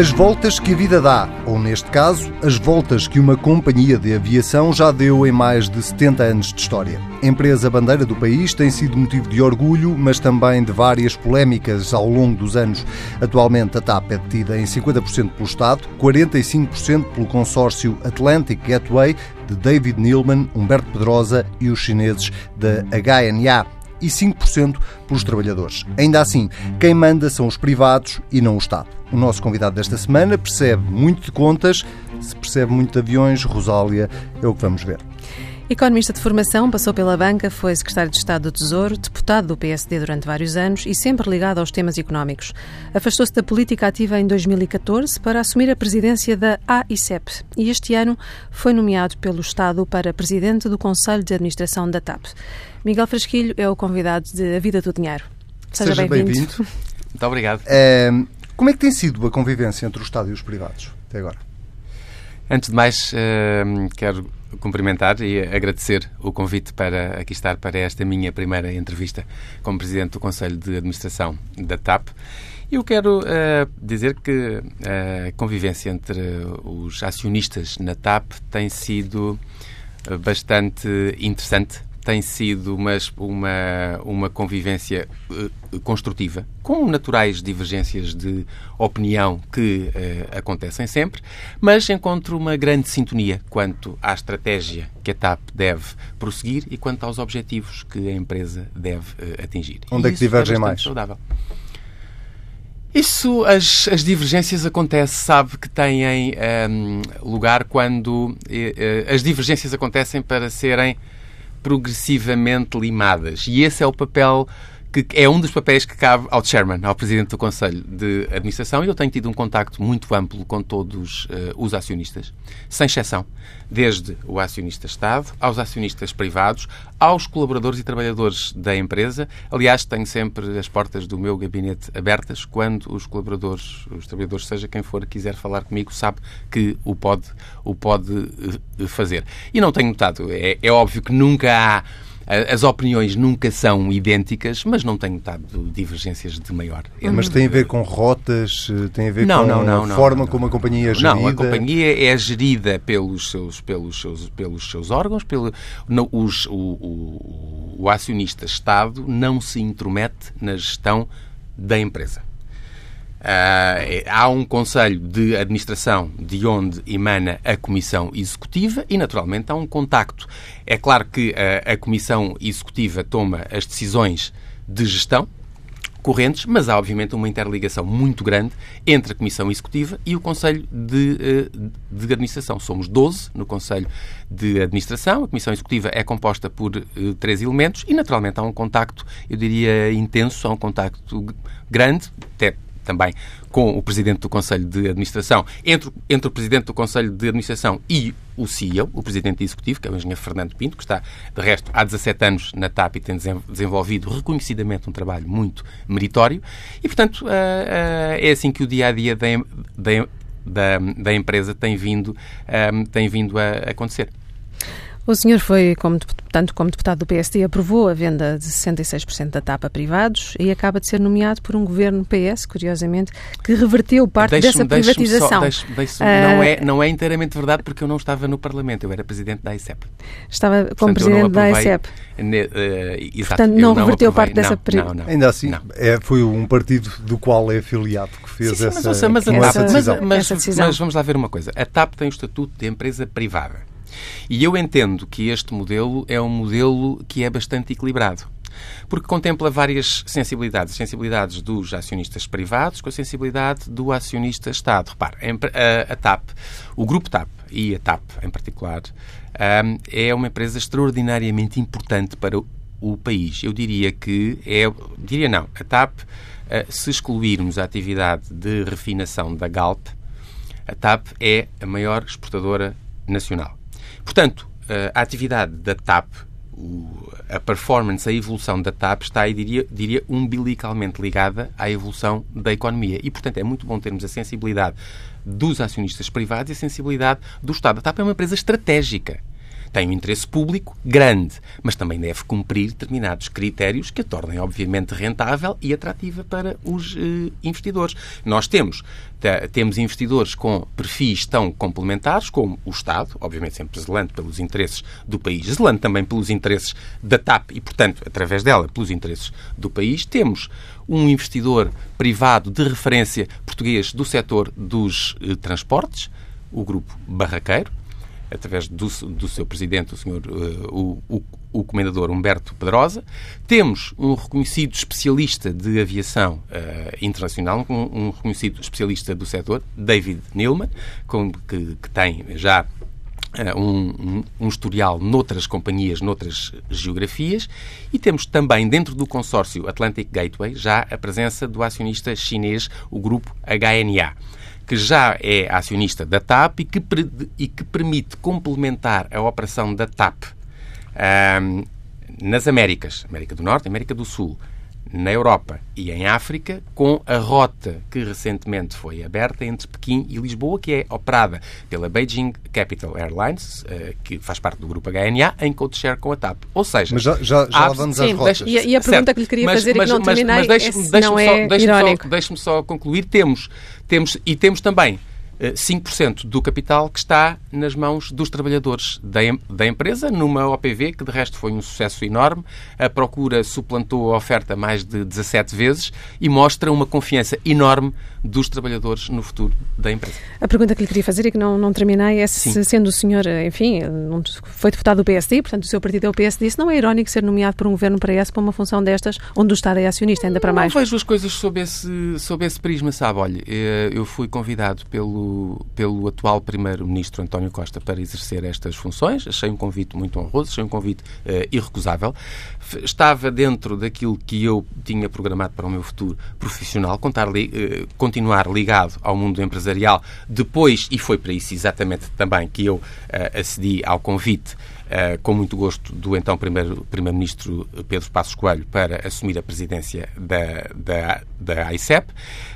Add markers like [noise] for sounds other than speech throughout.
As voltas que a vida dá, ou neste caso, as voltas que uma companhia de aviação já deu em mais de 70 anos de história. Empresa bandeira do país tem sido motivo de orgulho, mas também de várias polémicas ao longo dos anos. Atualmente, a TAP é detida em 50% pelo Estado, 45% pelo consórcio Atlantic Gateway de David Neilman, Humberto Pedrosa e os chineses da HNA e 5% pelos trabalhadores. Ainda assim, quem manda são os privados e não o Estado. O nosso convidado desta semana percebe muito de contas, se percebe muito de aviões, Rosália, é o que vamos ver. Economista de formação, passou pela banca, foi secretário de Estado do Tesouro, deputado do PSD durante vários anos e sempre ligado aos temas económicos. Afastou-se da política ativa em 2014 para assumir a presidência da AICEP e este ano foi nomeado pelo Estado para presidente do Conselho de Administração da TAP. Miguel Frasquilho é o convidado de A Vida do Dinheiro. Seja, Seja bem-vindo. Bem Muito obrigado. É, como é que tem sido a convivência entre o Estado e os privados até agora? Antes de mais, uh, quero cumprimentar e agradecer o convite para aqui estar para esta minha primeira entrevista como Presidente do Conselho de Administração da TAP. Eu quero uh, dizer que a convivência entre os acionistas na TAP tem sido bastante interessante tem sido uma, uma, uma convivência uh, construtiva, com naturais divergências de opinião que uh, acontecem sempre, mas encontro uma grande sintonia quanto à estratégia que a TAP deve prosseguir e quanto aos objetivos que a empresa deve uh, atingir. Onde é que divergem é mais? Saudável. Isso, as, as divergências acontecem, sabe que têm um, ehm, lugar quando as divergências acontecem para serem progressivamente limadas. E esse é o papel que é um dos papéis que cabe ao chairman, ao presidente do Conselho de Administração, e eu tenho tido um contacto muito amplo com todos uh, os acionistas, sem exceção, desde o acionista Estado, aos acionistas privados, aos colaboradores e trabalhadores da empresa. Aliás, tenho sempre as portas do meu gabinete abertas quando os colaboradores, os trabalhadores, seja quem for, quiser falar comigo, sabe que o pode, o pode uh, fazer. E não tenho notado, é, é óbvio que nunca há as opiniões nunca são idênticas, mas não tenho notado divergências de maior. Mas tem a ver com rotas, eh, tem a ver não, com não, não, a forma como a companhia é gerida? Não, a companhia é gerida pelos seus, pelos seus, pelos seus órgãos, pelo, no, os, o, o, o acionista-Estado não se intromete na gestão da empresa. Uh, há um Conselho de Administração de onde emana a Comissão Executiva e, naturalmente, há um contacto. É claro que a, a Comissão Executiva toma as decisões de gestão correntes, mas há, obviamente, uma interligação muito grande entre a Comissão Executiva e o Conselho de, eh, de Administração. Somos 12 no Conselho de Administração. A Comissão Executiva é composta por uh, três elementos e, naturalmente, há um contacto, eu diria, intenso, há um contacto grande, até também com o Presidente do Conselho de Administração, entre, entre o Presidente do Conselho de Administração e o CEO, o Presidente Executivo, que é o Engenheiro Fernando Pinto, que está, de resto, há 17 anos na TAP e tem desenvolvido reconhecidamente um trabalho muito meritório. E, portanto, eh, eh, é assim que o dia-a-dia da, da, da, empresa tem vindo, eh, tem vindo a acontecer. O senhor foi, como, tanto como deputado do PSD, aprovou a venda de 66% da TAP a privados e acaba de ser nomeado por um governo PS, curiosamente, que reverteu parte dessa privatização. Deixe deixe uh, não, é, não é inteiramente verdade porque eu não estava no Parlamento, eu era presidente da ICEP. Estava como Portanto, presidente da ICEP. Ne, uh, Portanto, não reverteu parte dessa privatização. Ainda assim, é, foi um partido do qual é afiliado que fez sim, sim, essa, mas, mas, essa, decisão. Mas, mas, decisão. mas vamos lá ver uma coisa. A TAP tem o estatuto de empresa privada. E eu entendo que este modelo é um modelo que é bastante equilibrado porque contempla várias sensibilidades. Sensibilidades dos acionistas privados com a sensibilidade do acionista Estado. Repare, a, TAP, o grupo TAP e a TAP em particular, é uma empresa extraordinariamente importante para o país. Eu diria que é, diria não, a TAP, se excluirmos a atividade de refinação da Galp, a TAP é a maior exportadora nacional. Portanto, eh, a atividade da TAP, a performance, a evolução da TAP está, diria, diria, umbilicalmente ligada à evolução da economia. E, portanto, é muito bom termos a sensibilidade dos acionistas privados e a sensibilidade do Estado. A TAP é uma empresa estratégica. Tem um interesse público grande, mas também deve cumprir determinados critérios que a tornem, obviamente, rentável e atrativa para os uh, investidores. Nós temos temos investidores com perfis tão complementares como o Estado, obviamente sempre zelando pelos interesses do país, zelando também pelos interesses da TAP e, portanto, através dela, pelos interesses do país. Temos um investidor privado de referência português do setor dos eh, transportes, o Grupo Barraqueiro, através do, do seu presidente, o senhor uh, o, o, o, comendador Humberto Pedrosa. Temos um reconhecido especialista de aviação uh, internacional, um, um, reconhecido especialista do setor, David Nilman, com, que, que tem já Uh, um, um, um, historial noutras companhias, noutras geografias, e temos também dentro do consórcio Atlantic Gateway já a presença do acionista chinês, o grupo HNA que já é acionista da TAP e que, e que permite complementar a operação da TAP um, nas Américas, América do Norte, América do Sul, na Europa e em África, com a rota que recentemente foi aberta entre Pequim e Lisboa, que é operada pela Beijing Capital Airlines, uh, que faz parte do grupo HNA, em code-share com a TAP. Ou seja... Mas já, já, já lá vamos às rotas. E, e, a pergunta certo, que lhe queria mas, fazer mas, e que não terminei mas, mas deixe, deixe não é só, deixe só, deixe só concluir. Temos, temos, e temos também 5% do capital que está nas mãos dos trabalhadores da, da empresa, numa OPV que de resto foi um sucesso enorme. A procura suplantou a oferta mais de 17 vezes e mostra uma confiança enorme dos trabalhadores no futuro da empresa. A pergunta que lhe queria fazer e que não, não terminei é se, Sim. sendo o senhor, enfim, foi deputado do PSD, portanto o seu partido é o PSD, se não é irónico ser nomeado por um governo para esse, para uma função destas, onde o Estado é acionista, ainda para mais? Não vejo as coisas sob esse, sob esse prisma, sabe? Olha, eh, eu fui convidado pelo pelo, atual Primeiro-Ministro António Costa para exercer estas funções. Achei um convite muito honroso, achei um convite uh, irrecusável. Estava dentro daquilo que eu tinha programado para o meu futuro profissional, contar, uh, continuar ligado ao mundo empresarial. Depois, e foi para isso exatamente também que eu uh, acedi ao convite com muito gosto, do então Primeiro-Ministro Primeiro Pedro Passos Coelho para assumir a presidência da, da, da AICEP.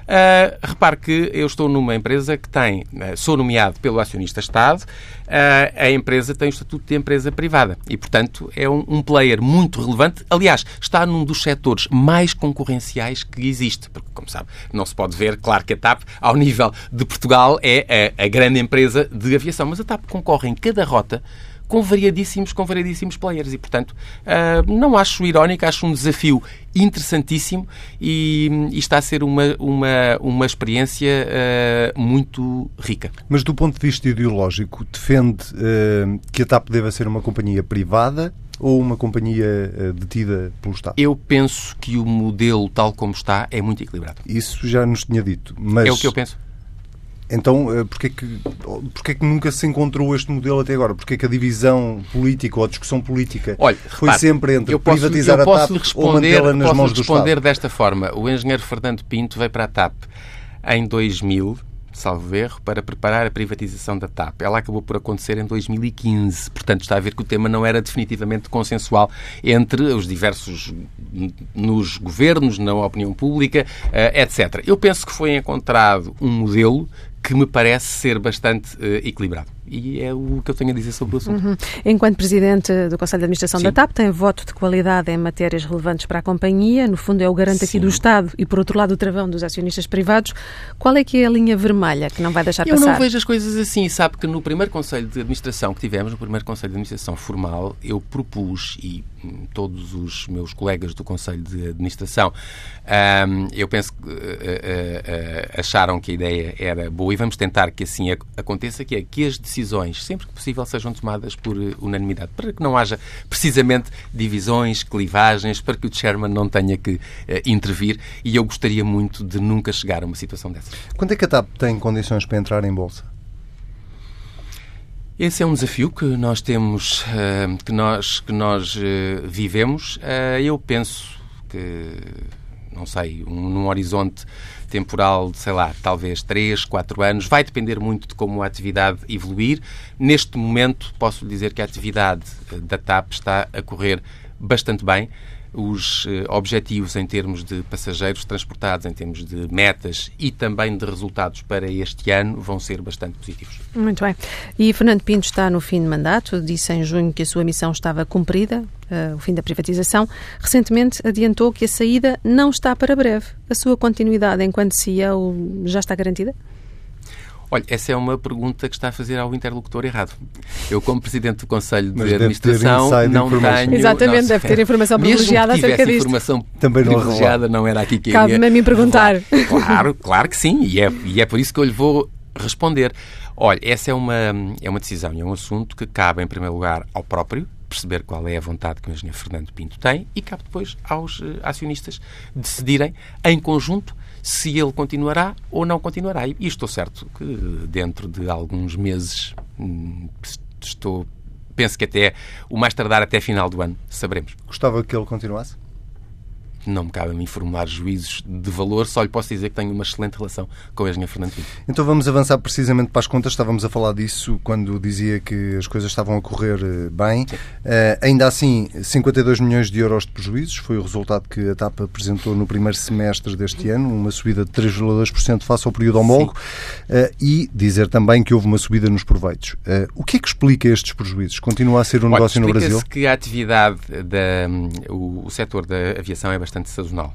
Uh, repare que eu estou numa empresa que tem, uh, sou nomeado pelo acionista Estado, uh, a empresa tem o estatuto de empresa privada e, portanto, é um, um, player muito relevante. Aliás, está num dos setores mais concorrenciais que existe, porque, como sabe, não se pode ver, claro que a TAP, ao nível de Portugal, é a, a grande empresa de aviação, mas a TAP concorre em cada rota com variadíssimos, com variadíssimos players. E, portanto, uh, não acho irónico, acho um desafio interessantíssimo e, e está a ser uma, uma, uma experiência uh, muito rica. Mas do ponto de vista ideológico, defende uh, que a TAP deva ser uma companhia privada ou uma companhia detida pelo Estado? Eu penso que o modelo tal como está é muito equilibrado. Isso já nos tinha dito. Mas... É o que eu penso. Então, eh, porquê que, porquê que nunca se encontrou este modelo até agora? Porquê que a divisão política ou a discussão política Olha, foi repare, sempre entre posso, privatizar a TAP ou mantê-la nas mãos do Estado? responder desta forma. O engenheiro Fernando Pinto veio para a TAP em 2000, salvo erro, para preparar a privatização da TAP. Ela acabou por acontecer em 2015. Portanto, está a ver que o tema não era definitivamente consensual entre os diversos nos governos, na opinião pública, eh, etc. Eu penso que foi encontrado um modelo que me parece ser bastante uh, equilibrado. E é o que eu tenho a dizer sobre o assunto. Uhum. Enquanto Presidente do Conselho de Administração Sim. da TAP, tem voto de qualidade em matérias relevantes para a companhia. No fundo, é o garante aqui do Estado e, por outro lado, o travão dos acionistas privados. Qual é que é a linha vermelha que não vai deixar eu passar? Eu não vejo as coisas assim. Sabe que no primeiro Conselho de Administração que tivemos, no primeiro Conselho de Administração formal, eu propus, e hum, todos os meus colegas do Conselho de Administração, um, eu penso que uh, uh, uh, acharam que a ideia era boa e vamos tentar que assim aconteça, que é que as decisões, sempre que possível, sejam tomadas por eh, unanimidade, para que não haja precisamente divisões, clivagens, para que o chairman não tenha que uh, intervir e eu gostaria muito de nunca chegar a uma situação dessas. Quando é que a TAP tem condições para entrar em bolsa? Esse é um desafio que nós temos, uh, que nós, que nós vivemos. eu penso que, não sei, um, num horizonte temporal de, sei lá, talvez 3, 4 anos. Vai depender muito de como a atividade evoluir. Neste momento, posso dizer que a atividade eh, da TAP está a correr bastante bem os eh, objetivos em termos de passageiros transportados, em termos de metas e também de resultados para este ano vão ser bastante positivos. Muito bem. E Fernando Pinto está no fim de mandato, disse em junho que a sua missão estava cumprida, uh, o fim da privatização. Recentemente adiantou que a saída não está para breve. A sua continuidade enquanto CEO já está garantida? Olha, essa é uma pergunta que está a fazer ao interlocutor errado. Eu, como Presidente do Conselho de Mas Administração, não tenho... Exatamente, não, deve ter informação privilegiada acerca disto. informação Também não privilegiada, não era aqui que Cabe-me a mim perguntar. Claro, claro que sim, e é, e é por isso que eu lhe vou responder. Olha, essa é uma, é uma decisão e é um assunto que cabe, em primeiro lugar, ao próprio, perceber qual é a vontade que o engenheiro Fernando Pinto tem e cabe depois aos uh, acionistas decidirem, em conjunto, se ele continuará ou não continuará. E estou certo que dentro de alguns meses hum, estou penso que até o mais tardar até final do ano saberemos. Gostava que ele continuasse? Não me cabe a mim formular juízos de valor, só lhe posso dizer que tenho uma excelente relação com a engenheira Fernando Pinto. Então vamos avançar precisamente para as contas. Estávamos a falar disso quando dizia que as coisas estavam a correr eh, bem. Uh, ainda assim, 52 milhões de euros de prejuízos foi o resultado que a TAP apresentou no primeiro semestre deste ano, uma subida de 3,2% face ao período homólogo. Uh, e dizer também que houve uma subida nos proveitos. Uh, o que é que explica estes prejuízos? Continua a ser um negócio no Brasil? que a atividade, da, o, o setor da aviação é bastante bastante sazonal.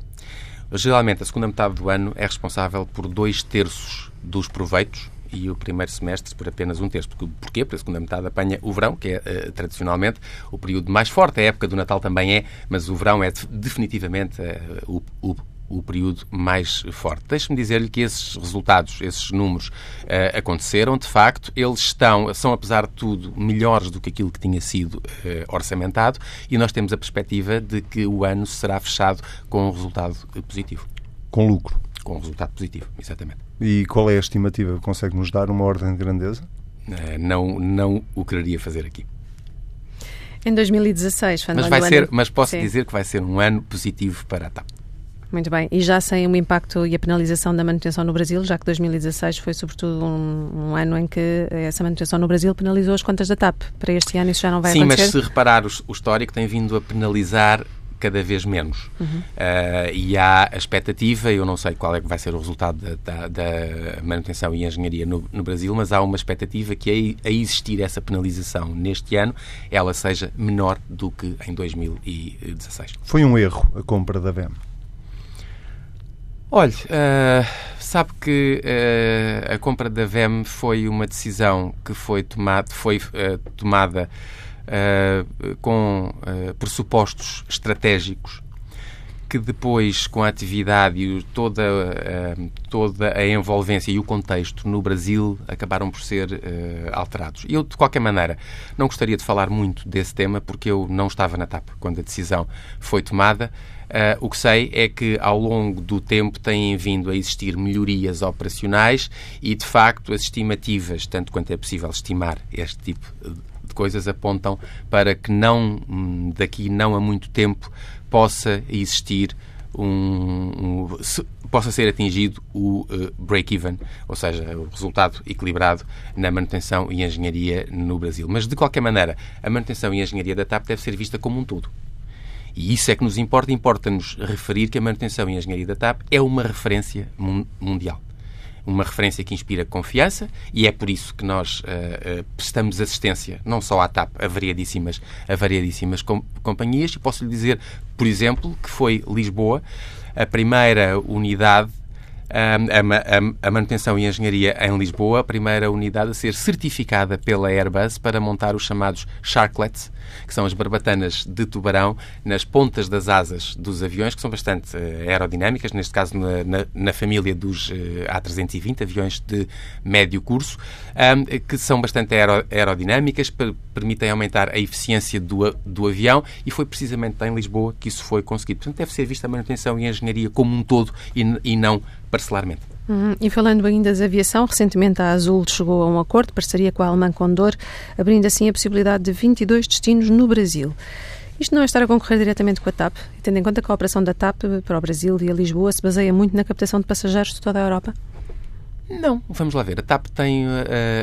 Geralmente, a segunda metade do ano é responsável por dois terços dos proveitos e o primeiro semestre por apenas um terço. Porquê? Porque a segunda metade apanha o verão, que é uh, tradicionalmente o período mais forte. A época do Natal também é, mas o verão é definitivamente uh, o, o o período mais forte. Deixe-me dizer-lhe que esses resultados, esses números uh, aconteceram, de facto, eles estão, são apesar de tudo, melhores do que aquilo que tinha sido uh, orçamentado e nós temos a perspectiva de que o ano será fechado com um resultado positivo. Com lucro? Com um resultado positivo, exatamente. E qual é a estimativa? Consegue-nos dar uma ordem de grandeza? Uh, não, não o quereria fazer aqui. Em 2016, mas vai ser, mas posso Sim. dizer que vai ser um ano positivo para a TAP. Muito bem. E já sem o impacto e a penalização da manutenção no Brasil, já que 2016 foi sobretudo um, um, ano em que essa manutenção no Brasil penalizou as contas da TAP. Para este ano isso já não vai Sim, acontecer? Sim, mas se reparar o, o histórico tem vindo a penalizar cada vez menos. Uhum. Uh, e há a expectativa, eu não sei qual é que vai ser o resultado da, da, da manutenção e engenharia no, no, Brasil, mas há uma expectativa que a, a, existir essa penalização neste ano, ela seja menor do que em 2016. Foi um erro a compra da VEM? Olha, uh, sabe que uh, a compra da VEM foi uma decisão que foi, tomado, foi uh, tomada com pressupostos estratégicos que depois, com a atividade e toda, toda a envolvência e o contexto no Brasil, acabaram por ser alterados. Eu, de qualquer maneira, não gostaria de falar muito desse tema, porque eu não estava na TAP quando a decisão foi tomada. Uh, o que sei é que ao longo do tempo têm vindo a existir melhorias operacionais e, de facto, as estimativas, tanto quanto é possível estimar este tipo de coisas, apontam para que não hum, daqui não a muito tempo possa existir um, um se, possa ser atingido o uh, break-even, ou seja, o resultado equilibrado na manutenção e engenharia no Brasil. Mas, de qualquer maneira, a manutenção e engenharia da TAP deve ser vista como um todo. E isso é que nos importa. Importa-nos referir que a manutenção e a engenharia da TAP é uma referência mundial. Uma referência que inspira confiança e é por isso que nós uh, uh, prestamos assistência não só à TAP, a variadíssimas, a variadíssimas com, companhias. E posso lhe dizer, por exemplo, que foi Lisboa a primeira unidade a, manutenção e engenharia em Lisboa, a primeira unidade a ser certificada pela Airbus para montar os chamados Sharklets, que são as barbatanas de tubarão nas pontas das asas dos aviões, que são bastante uh, aerodinâmicas, neste caso na, na, na família dos uh, A320, aviões de médio curso, que são bastante aero, aerodinâmicas, per, permitem aumentar a eficiência do, do avião e foi precisamente em Lisboa que isso foi conseguido. Portanto, deve ser vista a manutenção e a engenharia como um todo e, e não parcelarmente. Uhum. E falando ainda da aviação, recentemente a Azul chegou a um acordo de parceria com a Alemã Condor, abrindo assim a possibilidade de 22 destinos no Brasil. Isto não é estar a concorrer diretamente com a TAP, tendo em conta que a operação da TAP para o Brasil e a Lisboa se baseia muito na captação de passageiros de toda a Europa? Não, vamos lá ver. A TAP tem. Uh,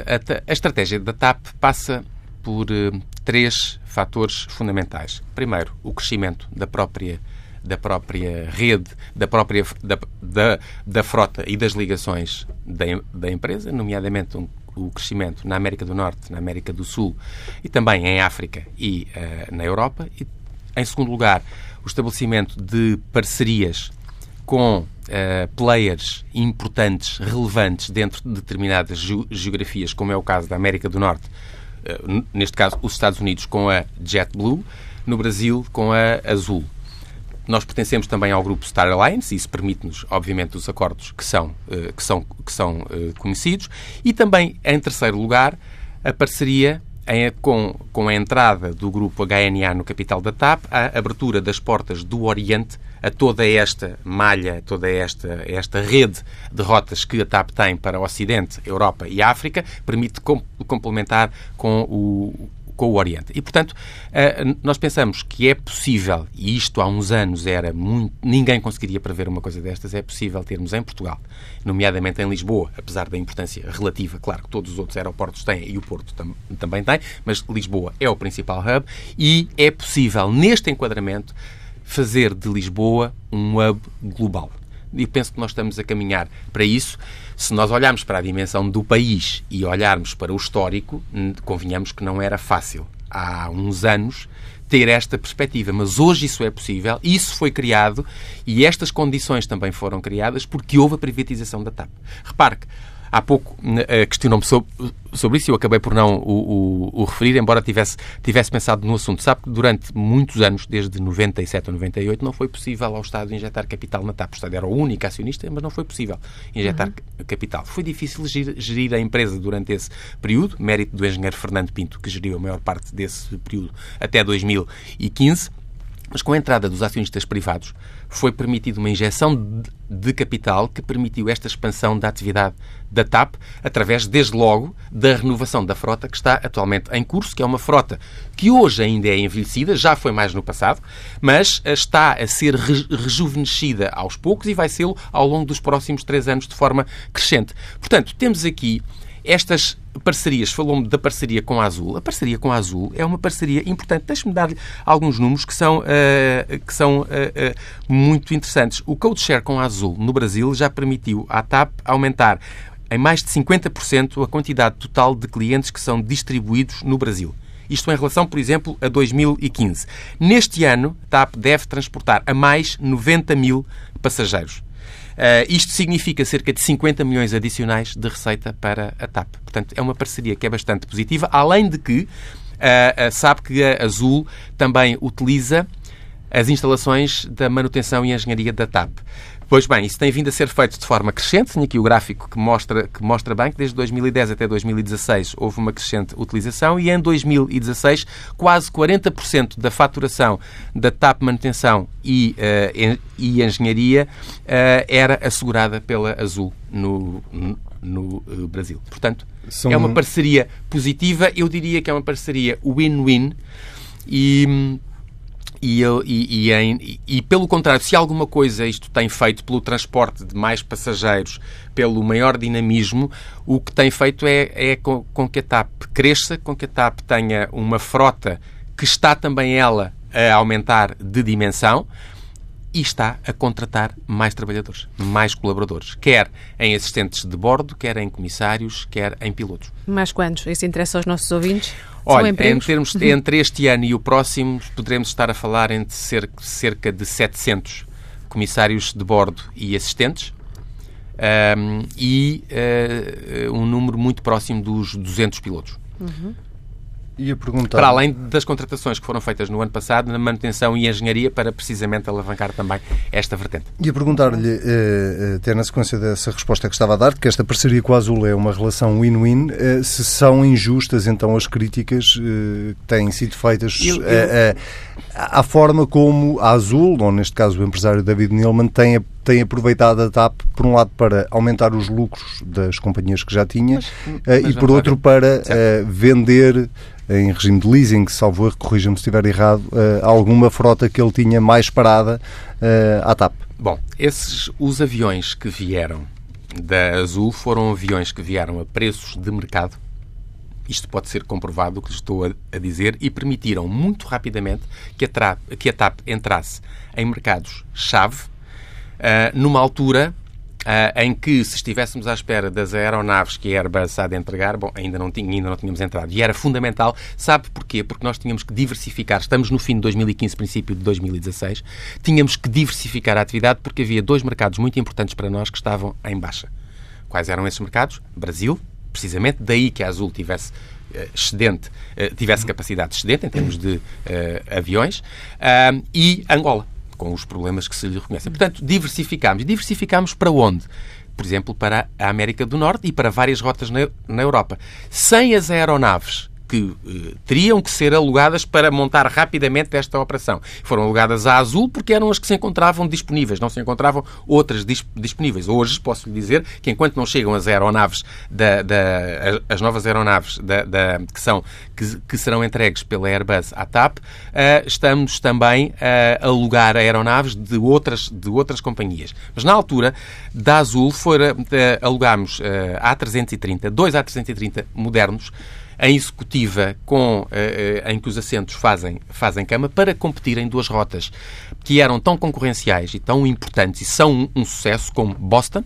a, a, estratégia da TAP passa por uh, três fatores fundamentais. Primeiro, o crescimento da própria da própria rede, da própria da, da, da frota e das ligações da, da empresa, nomeadamente um, o crescimento na América do Norte, na América do Sul e também em África e uh, na Europa. E, em segundo lugar, o estabelecimento de parcerias com uh, players importantes, relevantes dentro de determinadas geografias, como é o caso da América do Norte, uh, neste caso os Estados Unidos com a JetBlue, no Brasil com a Azul. Nós pertencemos também ao grupo Star Alliance isso permite-nos, obviamente, os acordos que são, uh, que são, que são conhecidos. E também, em terceiro lugar, a parceria em, com, com a entrada do grupo HNA no capital da TAP, a abertura das portas do Oriente a toda esta malha, toda esta, esta rede de rotas que a TAP tem para o Ocidente, Europa e África, permite com, complementar com o, com o Oriente. E, portanto, eh, nós pensamos que é possível, e isto há uns anos era muito. ninguém conseguiria prever uma coisa destas, é possível termos em Portugal, nomeadamente em Lisboa, apesar da importância relativa, claro que todos os outros aeroportos têm e o Porto tam, também tem, mas Lisboa é o principal hub e é possível, neste enquadramento, fazer de Lisboa um hub global. E penso que nós estamos a caminhar para isso. Se nós olharmos para a dimensão do país e olharmos para o histórico, convenhamos que não era fácil. Há uns anos ter esta perspectiva, mas hoje isso é possível, isso foi criado e estas condições também foram criadas porque houve a privatização da TAP. Repare que há pouco uh, questionou-me sobre, sobre isso e eu acabei por não o, o, o, referir, embora tivesse, tivesse pensado no assunto. Sabe que durante muitos anos, desde 97 a 98, não foi possível ao Estado injetar capital na TAP. O Estado era o único acionista, mas não foi possível injetar uhum. capital. Foi difícil gerir, gerir, a empresa durante esse período, mérito do engenheiro Fernando Pinto, que geriu a maior parte desse período até 2015. Mas com a entrada dos acionistas privados, foi permitida uma injeção de capital que permitiu esta expansão da atividade da TAP, através, desde logo, da renovação da frota que está atualmente em curso, que é uma frota que hoje ainda é envelhecida, já foi mais no passado, mas está a ser rejuvenescida aos poucos e vai ser ao longo dos próximos três anos de forma crescente. Portanto, temos aqui estas parcerias, falou-me da parceria com a Azul. A parceria com a Azul é uma parceria importante. Deixe-me dar-lhe alguns números que são, uh, que são uh, uh, muito interessantes. O Code Share com a Azul no Brasil já permitiu à TAP aumentar em mais de 50% a quantidade total de clientes que são distribuídos no Brasil. Isto em relação, por exemplo, a 2015. Neste ano, a TAP deve transportar a mais 90 mil passageiros. Uh, isto significa cerca de 50 milhões adicionais de receita para a TAP. Portanto, é uma parceria que é bastante positiva, além de que uh, uh, sabe que a Azul também utiliza as instalações da manutenção e engenharia da TAP. Pois bem, isso tem vindo a ser feito de forma crescente. Tenho aqui o gráfico que mostra, que mostra bem que desde 2010 até 2016 houve uma crescente utilização e em 2016 quase 40% da faturação da TAP Manutenção e, uh, e Engenharia uh, era assegurada pela Azul no, no, uh, Brasil. Portanto, São... é uma parceria positiva. Eu diria que é uma parceria win-win e e, e, e, em, e, pelo contrário, se alguma coisa isto tem feito pelo transporte de mais passageiros, pelo maior dinamismo, o que tem feito é, é com, com, que a TAP cresça, com que a TAP tenha uma frota que está também ela a aumentar de dimensão e está a contratar mais trabalhadores, mais colaboradores, quer em assistentes de bordo, quer em comissários, quer em pilotos. Mais quantos? Isso interessa aos nossos ouvintes? Olha, em termos de, entre este ano e o próximo, poderemos estar a falar entre cerca, cerca de 700 comissários de bordo e assistentes um, e uh, um número muito próximo dos 200 pilotos. Uhum. Ia perguntar... Para além das contratações que foram feitas no ano passado na manutenção e engenharia para precisamente alavancar também esta vertente. Ia perguntar-lhe, eh, eh, até na sequência dessa resposta que estava a dar, que esta parceria com a Azul é uma relação win-win, eh, se são injustas então as críticas que têm sido feitas eu, eu... à forma como a Azul, ou neste caso o empresário David Neilman, tem tem aproveitado a TAP, por um lado, para aumentar os lucros das companhias que já tinha mas, mas e, por outro, para uh, vender em regime de leasing, salvo erro, corrija-me se estiver errado, uh, alguma frota que ele tinha mais parada uh, à TAP. Bom, esses, os aviões que vieram da Azul foram aviões que vieram a preços de mercado isto pode ser comprovado, o que estou a, a, dizer, e permitiram muito rapidamente que a, TAP, que a TAP entrasse em mercados-chave, uh, numa altura uh, em que, se estivéssemos à espera das aeronaves que a Airbus há de entregar, bom, ainda não, ainda não tínhamos entrado. E era fundamental. Sabe porquê? Porque nós tínhamos que diversificar. Estamos no fim de 2015, princípio de 2016. Tínhamos que diversificar a atividade porque havia dois mercados muito importantes para nós que estavam em baixa. Quais eram esses mercados? Brasil, precisamente daí que a Azul tivesse eh, excedente, eh, tivesse capacidade excedente em termos de uh, aviões, uh, e Angola com os problemas que se lhe reconhecem. Portanto, diversificámos. Diversificámos para onde? Por exemplo, para a América do Norte e para várias rotas na, na Europa. Sem as aeronaves que eh, teriam que ser alugadas para montar rapidamente esta operação. Foram alugadas à Azul porque eram as que se encontravam disponíveis, não se encontravam outras disponíveis. Hoje posso lhe dizer que enquanto não chegam as aeronaves, da, da as novas aeronaves da, da, que, são, que, que, serão entregues pela Airbus à TAP, uh, estamos também a alugar aeronaves de outras, de outras companhias. Mas na altura, da Azul, fora, uh, alugámos uh, A330, dois A330 modernos, em executiva com, uh, em que os assentos fazem, fazem cama para competir em duas rotas que eram tão concorrenciais e tão importantes e são um, um sucesso como Boston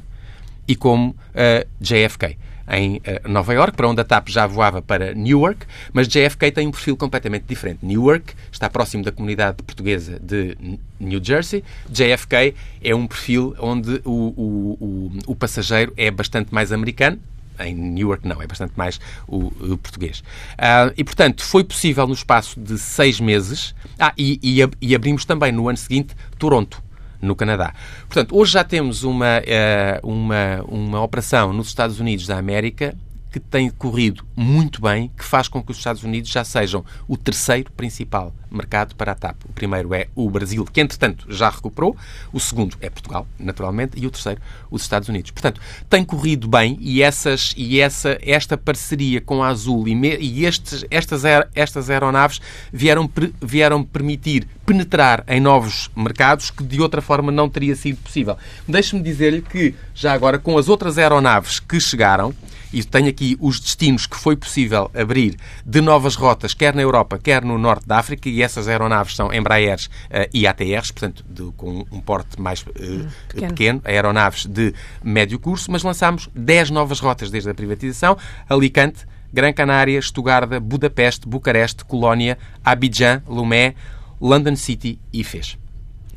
e como eh, JFK em Nova York, para onde a TAP já voava para Newark, mas JFK tem um perfil completamente diferente. Newark está próximo da comunidade portuguesa de New Jersey. JFK é um perfil onde o, o, o, o passageiro é bastante mais americano, em Newark não, é bastante mais o, o português. Uh, e, portanto, foi possível no espaço de seis meses. Ah, e, e, e abrimos também no ano seguinte Toronto no Canadá. Portanto, hoje já temos uma, uh, uma, uma operação nos Estados Unidos da América que tem corrido muito bem, que faz com que os Estados Unidos já sejam o terceiro principal mercado para a TAP. O primeiro é o Brasil, que entretanto já recuperou, o segundo é Portugal, naturalmente, e o terceiro os Estados Unidos. Portanto, tem corrido bem e, essas, e essa, esta parceria com a Azul e, me, e estes, estas, estas aeronaves vieram, vieram permitir penetrar em novos mercados que de outra forma não teria sido possível. Deixe-me dizer-lhe que, já agora, com as outras aeronaves que chegaram, e tenho aqui os destinos que foi possível abrir de novas rotas, quer na Europa, quer no norte da África, e essas aeronaves são Embraers uh, e ATRs, portanto, de, com um porte mais uh, pequeno. pequeno, aeronaves de médio curso, mas lançámos 10 novas rotas desde a privatização, Alicante, Gran Canária, Estugarda, Budapeste, Bucareste, Colónia, Abidjan, Lomé, London City e Fez.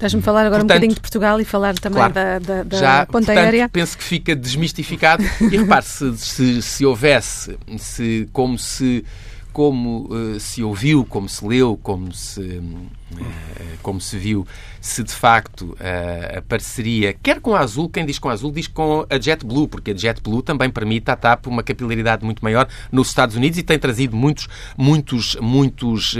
Estás-me a falar agora portanto, um bocadinho de Portugal e falar também claro, da, da, da já, ponta portanto, aérea. penso que fica desmistificado. E repare, se, se, se houvesse, se, como se como uh, se ouviu, como se leu, como se, uh, como se viu, se de facto uh, a parceria, quer com a Azul, quem diz com a Azul diz com a JetBlue, porque a JetBlue também permite à TAP uma capilaridade muito maior nos Estados Unidos e tem trazido muitos, muitos, muitos,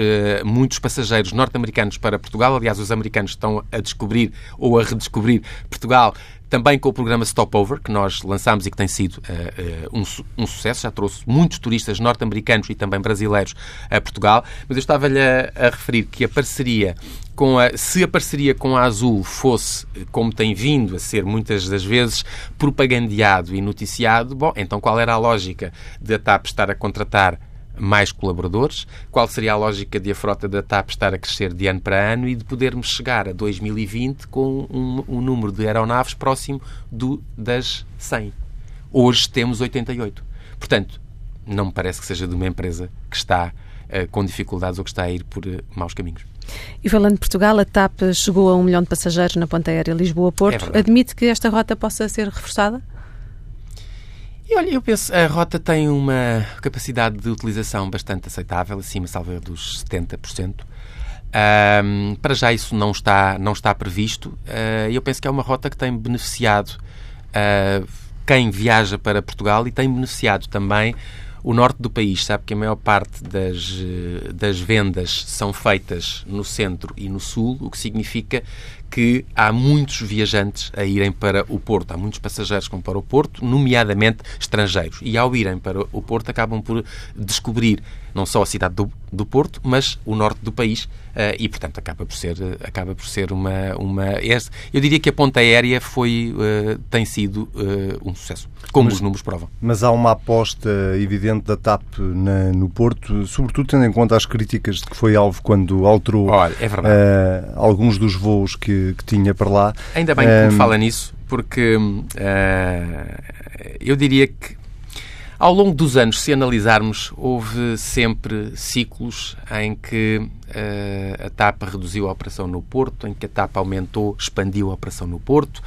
muitos passageiros norte-americanos para Portugal. Aliás, os americanos estão a descobrir ou a redescobrir Portugal também com o programa Stopover, que nós lançámos e que tem sido uh, um, um, sucesso, já trouxe muitos turistas norte-americanos e também brasileiros a Portugal, mas eu estava-lhe a, a, referir que a parceria com a, se a parceria com a Azul fosse, como tem vindo a ser muitas das vezes, propagandeado e noticiado, bom, então qual era a lógica de a TAP estar a contratar mais colaboradores, qual seria a lógica de a frota da TAP estar a crescer de ano para ano e de podermos chegar a 2020 com um, um número de aeronaves próximo do, das 100. Hoje temos 88. Portanto, não me parece que seja de uma empresa que está uh, com dificuldades ou que está a ir por uh, maus caminhos. E falando de Portugal, a TAP chegou a um milhão de passageiros na ponta aérea Lisboa-Porto. É Admite que esta rota possa ser reforçada? E olha, eu penso a rota tem uma capacidade de utilização bastante aceitável, acima, salvo dos 70%. Um, para já isso não está, não está previsto. Uh, eu penso que é uma rota que tem beneficiado uh, quem viaja para Portugal e tem beneficiado também o norte do país. Sabe que a maior parte das, das vendas são feitas no centro e no sul, o que significa que há muitos viajantes a irem para o Porto. Há muitos passageiros que vão para o Porto, nomeadamente estrangeiros. E ao irem para o Porto acabam por descobrir não só a cidade do, do Porto, mas o norte do país uh, e, portanto, acaba por ser, acaba por ser uma, uma... Eu diria que a ponta aérea foi, uh, tem sido uh, um sucesso, como mas, os números provam. Mas há uma aposta evidente da TAP na, no Porto, sobretudo tendo em conta as críticas de que foi alvo quando alterou Olha, é alguns dos voos que, que, tinha para lá. Ainda bem que me fala nisso, porque eu diria que ao longo dos anos, se analisarmos, houve sempre ciclos em que uh, a TAP reduziu a operação no Porto, em que a TAP aumentou, expandiu a operação no Porto.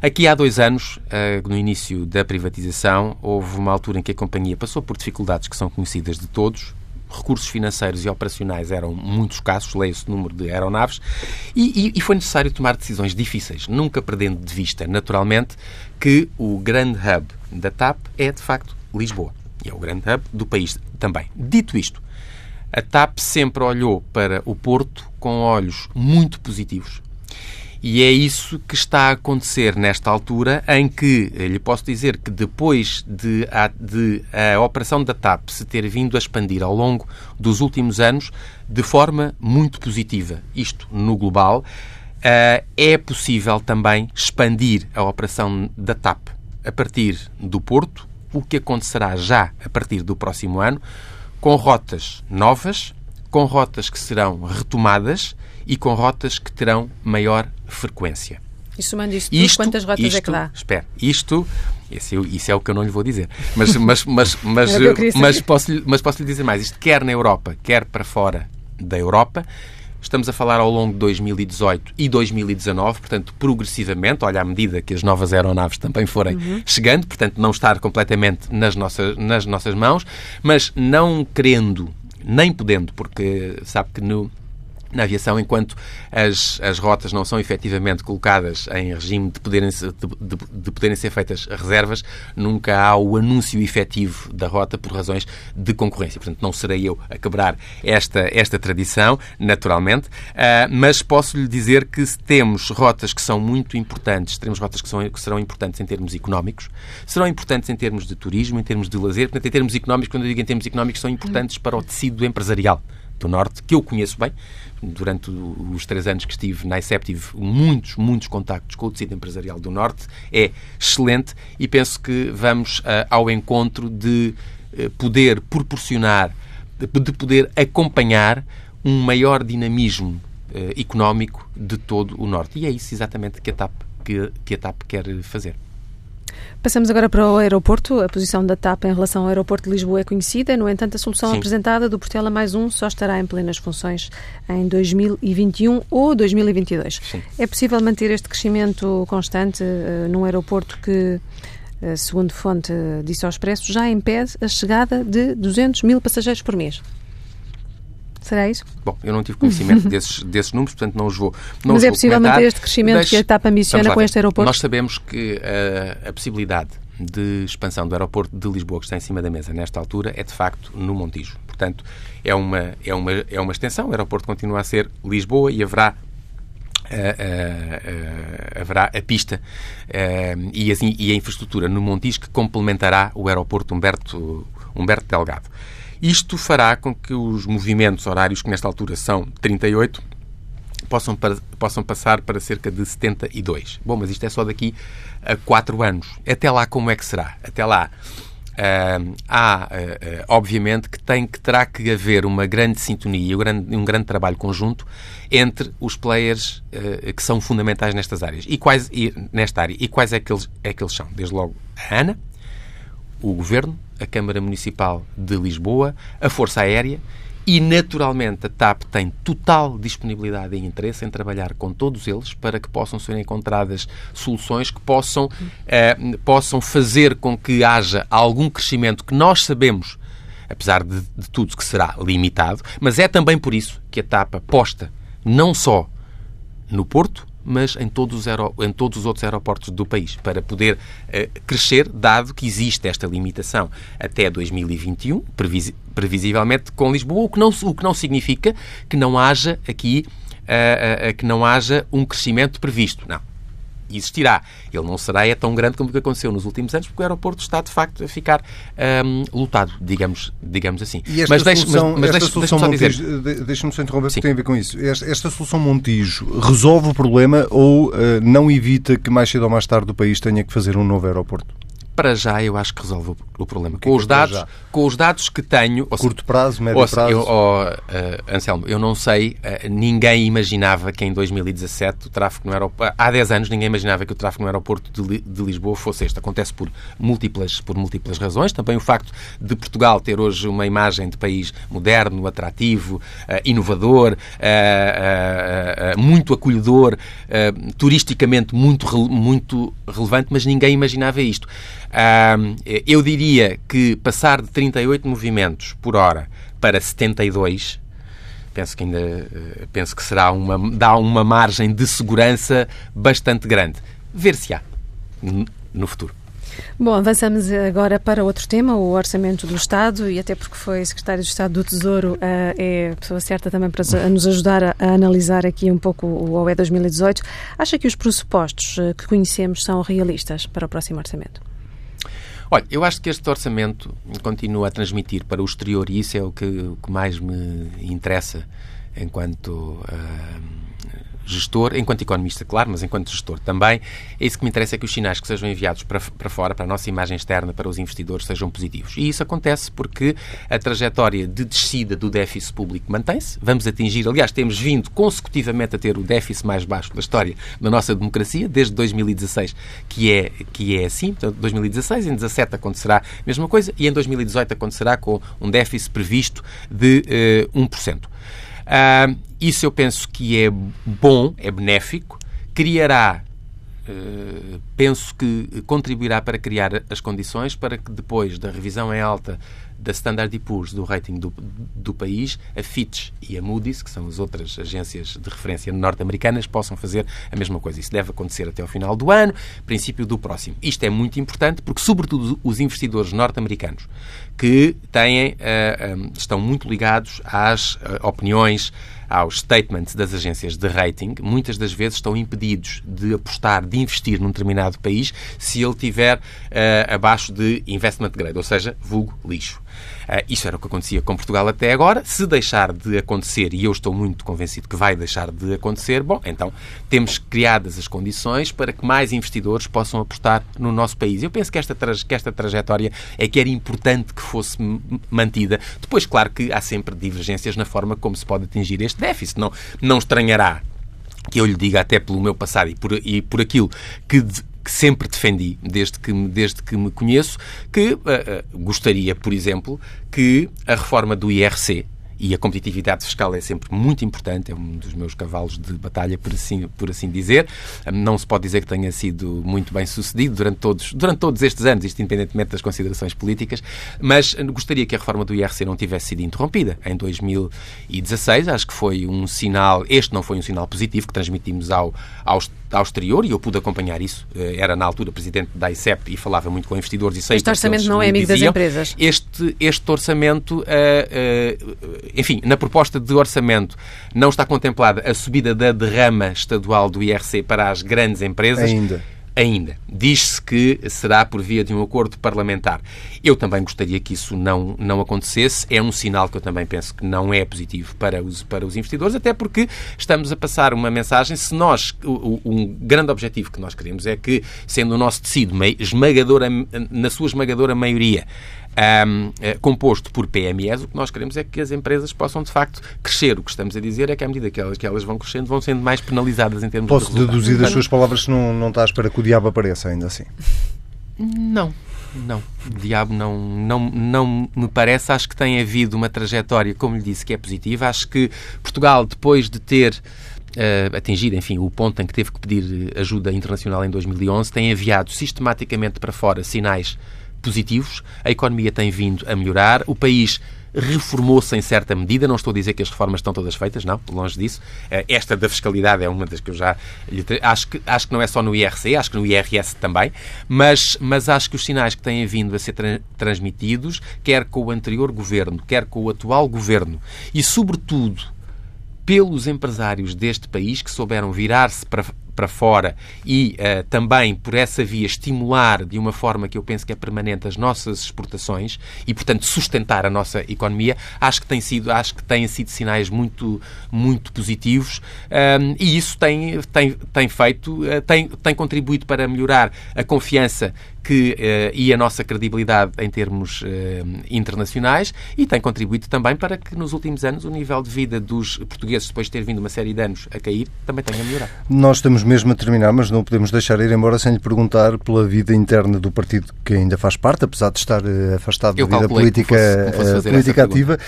Aqui há dois anos, uh, no início da privatização, houve uma altura em que a companhia passou por dificuldades que são conhecidas de todos, recursos financeiros e operacionais eram muito escassos, leia-se o número de aeronaves, e, e, e, foi necessário tomar decisões difíceis, nunca perdendo de vista, naturalmente, que o grande hub da TAP é, de facto, Lisboa. E é o grande hub do país também. Dito isto, a TAP sempre olhou para o Porto com olhos muito positivos. E é isso que está a acontecer nesta altura, em que lhe posso dizer que depois de a, de a operação da TAP se ter vindo a expandir ao longo dos últimos anos de forma muito positiva, isto no global, uh, é possível também expandir a operação da TAP a partir do Porto, o que acontecerá já a partir do próximo ano, com rotas novas, com rotas que serão retomadas e com rotas que terão maior frequência. E somando isto, isto quantas rotas isto, é que dá? Espera, isto, esse, isso é o que eu não lhe vou dizer. Mas, mas, mas, [laughs] mas, mas, posso, mas posso lhe dizer mais. Isto quer na Europa, quer para fora da Europa, Estamos a falar ao longo de 2018 e 2019, portanto, progressivamente, olha, à medida que as novas aeronaves também forem uhum. chegando, portanto, não estar completamente nas nossas, nas nossas mãos, mas não querendo nem podendo, porque sabe que no, na aviação, enquanto as, as rotas não são efetivamente colocadas em regime de poderem, de, de, de poderem ser feitas reservas, nunca há o anúncio efetivo da rota por razões de concorrência. Portanto, não serei eu a quebrar esta, esta tradição, naturalmente, uh, mas posso lhe dizer que temos rotas que são muito importantes, teremos rotas que, são, que serão importantes em termos económicos, serão importantes em termos de turismo, em termos de lazer, portanto, em termos económicos, quando eu digo em termos económicos, são importantes para o tecido empresarial do Norte, que eu conheço bem. Durante os três anos que estive na ICEP, tive muitos, muitos contactos com o tecido empresarial do Norte. É excelente e penso que vamos uh, ao encontro de uh, poder proporcionar, de, de, poder acompanhar um maior dinamismo uh, económico de todo o Norte. E é isso exatamente que a TAP, que, que a TAP quer fazer. Passamos agora para o aeroporto. A posição da TAP em relação ao aeroporto de Lisboa é conhecida. No entanto, a solução Sim. apresentada do Portela mais um só estará em plenas funções em 2021 ou 2022. Sim. É possível manter este crescimento constante uh, num aeroporto que uh, segundo fonte uh, disse ao Expresso, já impede a chegada de 200 mil passageiros por mês. Será isso? Bom, eu não tive conhecimento [laughs] desses, desses números, portanto não os vou não Mas os é possível comentar. manter este crescimento Deixe... que a TAP ambiciona com este aeroporto? Nós sabemos que uh, a possibilidade de expansão do aeroporto de Lisboa que está em cima da mesa nesta altura é de facto no Montijo. Portanto, é uma, é uma, é uma extensão. O aeroporto continua a ser Lisboa e haverá Uh, uh, uh, haverá a pista e, assim, e, a infraestrutura no Montijo que complementará o aeroporto Humberto, Humberto Delgado. Isto fará com que os movimentos horários, que nesta altura são 38, possam, para, possam passar para cerca de 72. Bom, mas isto é só daqui a 4 anos. Até lá, como é que será? Até lá. Uh, há, uh, uh, obviamente, que, tem, que terá que haver uma grande sintonia e um grande, trabalho conjunto entre os players que são fundamentais nestas áreas. E quais, e, nesta área. E quais é que, eles, é que eles são? Desde logo a ANA, o Governo, a Câmara Municipal de Lisboa, a Força Aérea e, naturalmente, a TAP tem total disponibilidade e interesse em trabalhar com todos eles para que possam ser encontradas soluções que possam, eh, possam fazer com que haja algum crescimento que nós sabemos, apesar de, de tudo, que será limitado, mas é também por isso que a TAP aposta não só no Porto, mas em todos os, em todos os outros aeroportos do país, para poder uh, crescer, dado que existe esta limitação até 2021, previs, previsivelmente com Lisboa, o que não, o que não significa que não haja aqui uh, uh, que não haja um crescimento previsto. Não. Existirá. Ele não será é tão grande como o que aconteceu nos últimos anos, porque o aeroporto está, de facto, a ficar um, lotado, digamos, digamos assim. E esta mas solução, mas, mas esta solução Montijo, deixa-me só interromper, porque tem a ver com isso. Esta, esta, solução Montijo resolve o problema ou uh, não evita que mais cedo ou mais tarde o país tenha que fazer um novo aeroporto? Para já eu acho que resolve o, problema. Com, é os dados, com os dados que tenho... Curto prazo, médio prazo? Eu, uh, Anselmo, eu não sei, uh, ninguém imaginava que em 2017 o tráfego no aeroporto... Há 10 anos ninguém imaginava que o tráfego no aeroporto de, de, Lisboa fosse este. Acontece por múltiplas, por múltiplas razões. Também o facto de Portugal ter hoje uma imagem de país moderno, atrativo, uh, inovador, muito acolhedor, turisticamente muito, muito relevante, mas ninguém imaginava isto eu diria que passar de 38 movimentos por hora para 72 penso que ainda eh, penso que será uma dá uma margem de segurança bastante grande. Ver se há no futuro. Bom, avançamos agora para outro tema, o orçamento do Estado, e até porque foi secretário de Estado do Tesouro, eh, é a pessoa certa também para nos ajudar a, analisar aqui um pouco o OE 2018. Acha que os pressupostos eh, que conhecemos são realistas para o próximo orçamento? Olha, eu acho que este orçamento continua a transmitir para o exterior e isso é o que, o que mais me interessa enquanto uh, gestor, enquanto economista, claro, mas enquanto gestor também, é isso que me interessa é que os sinais que sejam enviados para, para fora, para a nossa imagem externa, para os investidores, sejam positivos. E isso acontece porque a trajetória de descida do déficit público mantém-se. Vamos atingir, aliás, temos vindo consecutivamente a ter o déficit mais baixo da história da nossa democracia, desde 2016, que é, que é assim. Portanto, 2016, em 2017 acontecerá a mesma coisa e em 2018 acontecerá com um déficit previsto de uh, 1%. Uh, isso eu penso que é bom, é benéfico, criará Uh, penso que contribuirá para criar as condições para que depois da revisão em alta da Standard Poor's do rating do, do país, a Fitch e a Moody's, que são as outras agências de referência norte-americanas, possam fazer a mesma coisa. Isso deve acontecer até ao final do ano, princípio do próximo. Isto é muito importante porque, sobretudo, os investidores norte-americanos que têm, uh, um, estão muito ligados às uh, opiniões aos statements das agências de rating, muitas das vezes estão impedidos de apostar, de investir num determinado país se ele tiver uh, abaixo de investment grade, ou seja, vulgo lixo. Uh, isso era o que acontecia com Portugal até agora. Se deixar de acontecer, e eu estou muito convencido que vai deixar de acontecer, bom, então temos criadas as condições para que mais investidores possam apostar no nosso país. Eu penso que esta, que esta trajetória é que era importante que fosse mantida. Depois, claro que há sempre divergências na forma como se pode atingir este déficit. Não, não estranhará que eu lhe diga, até pelo meu passado e por, e por aquilo que que sempre defendi, desde que, desde que me conheço, que uh, uh, gostaria, por exemplo, que a reforma do IRC, e a competitividade fiscal é sempre muito importante, é um dos meus cavalos de batalha, por assim, por assim dizer. Não se pode dizer que tenha sido muito bem sucedido durante todos, durante todos estes anos, isto independentemente das considerações políticas, mas gostaria que a reforma do IRC não tivesse sido interrompida em 2016. Acho que foi um sinal, este não foi um sinal positivo que transmitimos ao, aos ao exterior e eu pude acompanhar isso. Eh, era na altura presidente da ICEP e falava muito com investidores e sei Este orçamento não é amigo diziam, das empresas. Este, este orçamento, uh, uh, enfim, na proposta de orçamento não está contemplada a subida da derrama estadual do IRC para as grandes empresas. Ainda ainda. Diz-se que será por via de um acordo parlamentar. Eu também gostaria que isso não, não acontecesse. É um sinal que eu também penso que não é positivo para os, para os investidores, até porque estamos a passar uma mensagem. Se nós, o, um grande objetivo que nós queremos é que, sendo o nosso tecido esmagadora, na sua esmagadora maioria, um, eh, composto por PMEs, o que nós queremos é que as empresas possam, de facto, crescer. O que estamos a dizer é que, à medida que elas, que elas vão crescendo, vão sendo mais penalizadas em termos Posso de Posso deduzir das suas palavras que não, não estás para que o diabo apareça, ainda assim? Não. Não, o diabo não, não, não me parece. Acho que tem havido uma trajetória, como lhe disse, que é positiva. Acho que Portugal, depois de ter uh, atingido, enfim, o ponto em que teve que pedir ajuda internacional em 2011, tem enviado sistematicamente para fora sinais positivos, a economia tem vindo a melhorar, o país reformou-se em certa medida. Não estou a dizer que as reformas estão todas feitas, não, longe disso. Eh, esta da fiscalidade é uma das que eu já acho que acho que não é só no IRC, acho que no IRS também, mas mas acho que os sinais que têm vindo a ser tra transmitidos, quer com o anterior governo, quer com o atual governo e sobretudo pelos empresários deste país que souberam virar-se para para fora e uh, também por essa via estimular de uma forma que eu penso que é permanente as nossas exportações e, portanto, sustentar a nossa economia, acho que tem sido, acho que têm sido sinais muito, muito positivos um, e isso tem, tem, tem feito, uh, tem, tem contribuído para melhorar a confiança que, uh, e a nossa credibilidade em termos uh, internacionais e tem contribuído também para que nos últimos anos o nível de vida dos portugueses, depois de ter vindo uma série de anos a cair, também tenha melhorado. Nós estamos mesmo a terminar, mas não podemos deixar ir embora sem lhe perguntar pela vida interna do partido que ainda faz parte, apesar de estar uh, afastado Eu da vida política, fosse, política ativa.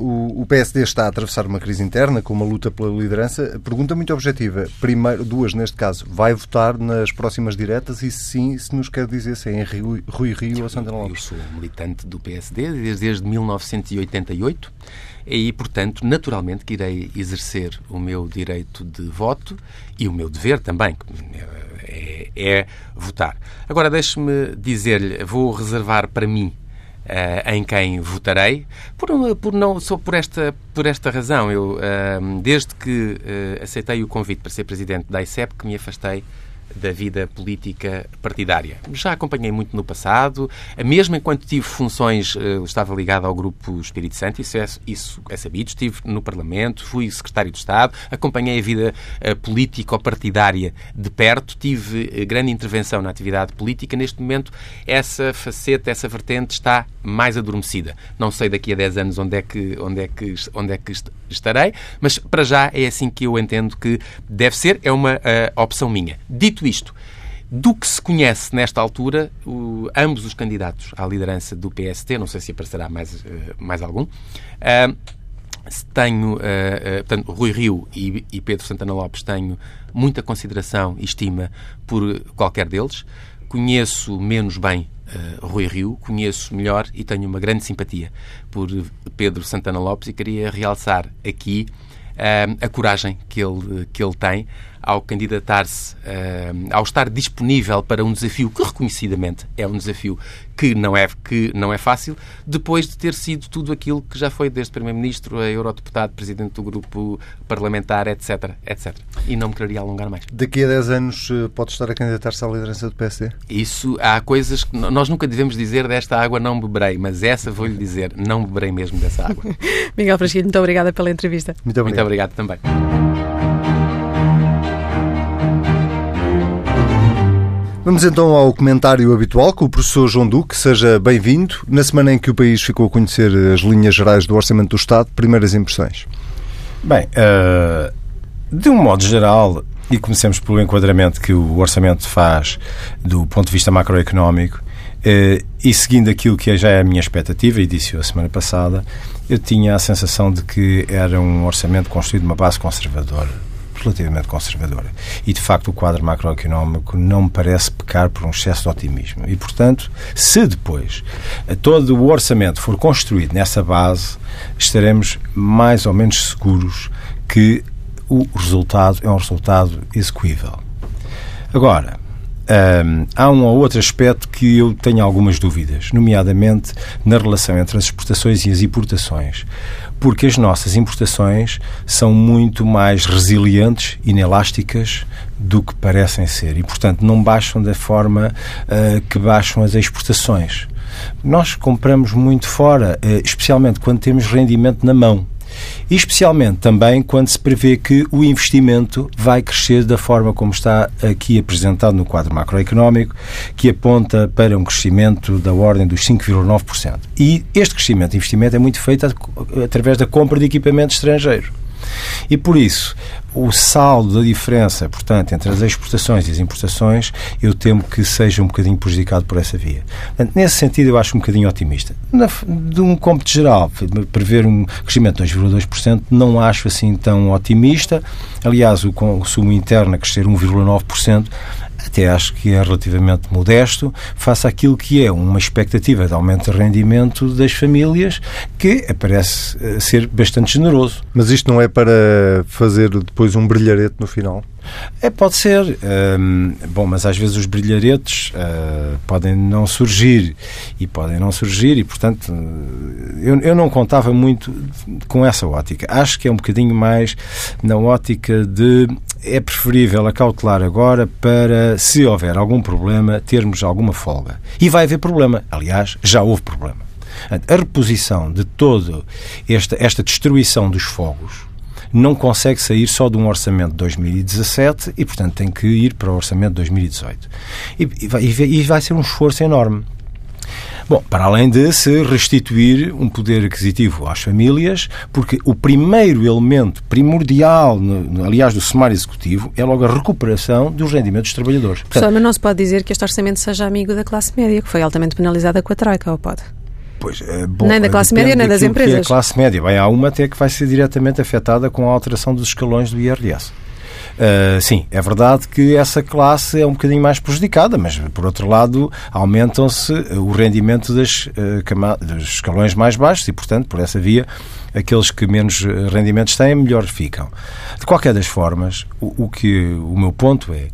o, o PSD está a atravessar uma crise interna com uma luta pela liderança. Pergunta muito objetiva. Primeiro, duas neste caso. Vai votar nas próximas diretas e sim, se nos quer dizer dizer se é em Rui, Rui Rio ou Santana Lopes? Eu sou militante do PSD desde 1988 e, portanto, naturalmente que irei exercer o meu direito de voto e o meu dever também, é, é votar. Agora, deixe-me dizer-lhe, vou reservar para mim Uh, em quem votarei, por, por, não, só por esta, por esta razão. Eu, uh, desde que uh, aceitei o convite para ser presidente da ICEP, que me afastei da vida política partidária. Já acompanhei muito no passado, mesmo enquanto tive funções, eh, estava ligado ao Grupo Espírito Santo, isso é, isso é sabido, estive no Parlamento, fui secretário de Estado, acompanhei a vida eh, político-partidária de perto, tive eh, grande intervenção na atividade política. Neste momento, essa faceta, essa vertente está mais adormecida. Não sei daqui a 10 anos onde é que, onde é que, onde é que estarei, mas para já é assim que eu entendo que deve ser, é uma uh, opção minha. Dito isto, do que se conhece nesta altura, o, ambos os candidatos à liderança do PST, não sei se aparecerá mais, uh, mais algum, uh, tenho, uh, portanto, Rui Rio e, e, Pedro Santana Lopes, tenho muita consideração e estima por qualquer deles. Conheço menos bem uh, Rui Rio, conheço melhor e tenho uma grande simpatia por Pedro Santana Lopes e queria realçar aqui uh, a coragem que ele, que ele tem ao candidatar-se, uh, ao estar disponível para um desafio que reconhecidamente é um desafio que não é, que não é fácil, depois de ter sido tudo aquilo que já foi desde Primeiro-Ministro a Eurodeputado, Presidente do Grupo Parlamentar, etc, etc. E não me quereria alongar mais. Daqui a 10 anos eh, pode estar a candidatar-se à liderança do PSD? Isso, há coisas que nós nunca devemos dizer desta água não beberei, mas essa vou-lhe dizer, não beberei mesmo dessa água. [laughs] Miguel Frasquilho, muito obrigada pela entrevista. Muito obrigado. Muito obrigado também. Vamos então ao comentário habitual com o professor João Duque. Seja bem-vindo. Na semana em que o país ficou a conhecer as linhas gerais do Orçamento do Estado, primeiras impressões? Bem, uh, de um modo geral, e comecemos pelo enquadramento que o Orçamento faz do ponto de vista macroeconómico, uh, e seguindo aquilo que já é a minha expectativa, e disse a semana passada, eu tinha a sensação de que era um orçamento construído numa base conservadora relativamente conservadora. E, de facto, o quadro macroeconómico não me parece pecar por um excesso de otimismo. E, portanto, se depois todo o orçamento for construído nessa base, estaremos mais ou menos seguros que o resultado é um resultado execuível. Agora, um, há um ou outro aspecto que eu tenho algumas dúvidas, nomeadamente na relação entre as exportações e as importações, porque as nossas importações são muito mais resilientes, inelásticas do que parecem ser e, portanto, não baixam da forma uh, que baixam as exportações. Nós compramos muito fora, uh, especialmente quando temos rendimento na mão. E especialmente também quando se prevê que o investimento vai crescer da forma como está aqui apresentado no quadro macroeconómico, que aponta para um crescimento da ordem dos 5,9%. E este crescimento de investimento é muito feito através da compra de equipamento estrangeiro. E por isso, o saldo da diferença, portanto, entre as exportações e as importações, eu temo que seja um bocadinho prejudicado por essa via. Portanto, nesse sentido, eu acho um bocadinho otimista. Na, de um cômputo geral, prever um crescimento de 2,2%, não acho assim tão otimista. Aliás, o consumo interno a crescer 1,9%, até acho que é relativamente modesto, face àquilo que é uma expectativa de aumento de rendimento das famílias, que parece eh, ser bastante generoso. Mas isto não é para para fazer depois um brilharete no final? É, pode ser. Um, bom, mas às vezes os brilharetes uh, podem não surgir e podem não surgir e, portanto, eu, eu não contava muito com essa ótica. Acho que é um bocadinho mais na ótica de é preferível acautelar agora para, se houver algum problema, termos alguma folga. E vai haver problema. Aliás, já houve problema. A reposição de toda esta, esta destruição dos fogos não consegue sair só de um orçamento de 2017 e, portanto, tem que ir para o orçamento de 2018. E, e, vai, e vai ser um esforço enorme. Bom, para além de se restituir um poder aquisitivo às famílias, porque o primeiro elemento primordial, aliás, do sumário executivo, é logo a recuperação dos rendimentos dos trabalhadores. Portanto, mas não se pode dizer que este orçamento seja amigo da classe média, que foi altamente penalizada com a Troika, ou pode? Pois, é, bom, nem da classe média, nem das empresas. Que é a classe média. Bem, há uma até que vai ser diretamente afetada com a alteração dos escalões do IRS. Uh, sim, é verdade que essa classe é um bocadinho mais prejudicada, mas por outro lado aumentam-se o rendimento das, uh, dos escalões mais baixos e, portanto, por essa via, aqueles que menos rendimentos têm, melhor ficam. De qualquer das formas, o, o que o meu ponto é,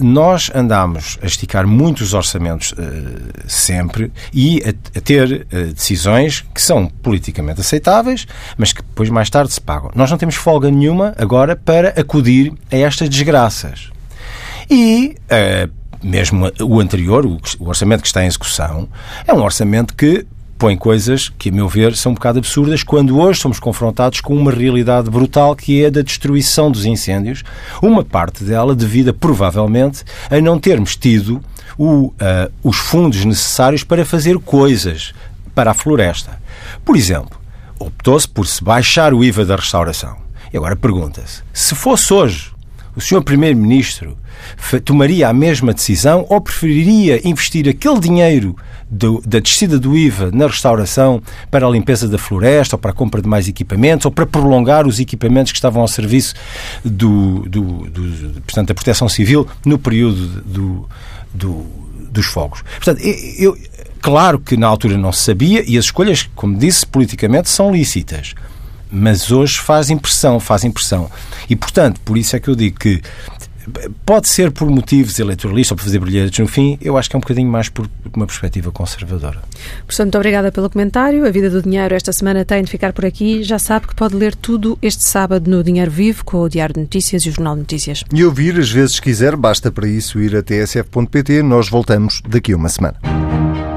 nós andamos a esticar muitos orçamentos uh, sempre e a, a ter decisões que são politicamente aceitáveis, mas que depois mais tarde se pagam. Nós não temos folga nenhuma agora para acudir a estas desgraças. E uh, mesmo o anterior, o orçamento que está em execução, é um orçamento que põe coisas que, a meu ver, são um bocado absurdas quando hoje somos confrontados com uma realidade brutal que é a da destruição dos incêndios, uma parte dela devida, provavelmente, a não termos tido o, uh, os fundos necessários para fazer coisas para a floresta. Por exemplo, optou-se por se baixar o IVA da restauração. E agora pergunta-se, se fosse hoje o Sr. Primeiro-Ministro tomaria a mesma decisão ou preferiria investir aquele dinheiro do, da descida do IVA na restauração para a limpeza da floresta ou para a compra de mais equipamentos ou para prolongar os equipamentos que estavam ao serviço do, do, do portanto, da proteção civil no período do, do, dos fogos. Portanto, eu, claro que na altura não se sabia e as escolhas, como disse, politicamente são lícitas mas hoje faz impressão, faz impressão. E, portanto, por isso é que eu digo que pode ser por motivos eleitoralistas ou por fazer brilhantes no fim, eu acho que é um bocadinho mais por uma perspectiva conservadora. Professor, muito obrigada pelo comentário. A Vida do Dinheiro esta semana tem de ficar por aqui. Já sabe que pode ler tudo este sábado no Dinheiro Vivo com o Diário de Notícias e o Jornal de Notícias. E ouvir, às vezes quiser, basta para isso ir a tsf.pt. Nós voltamos daqui a uma semana.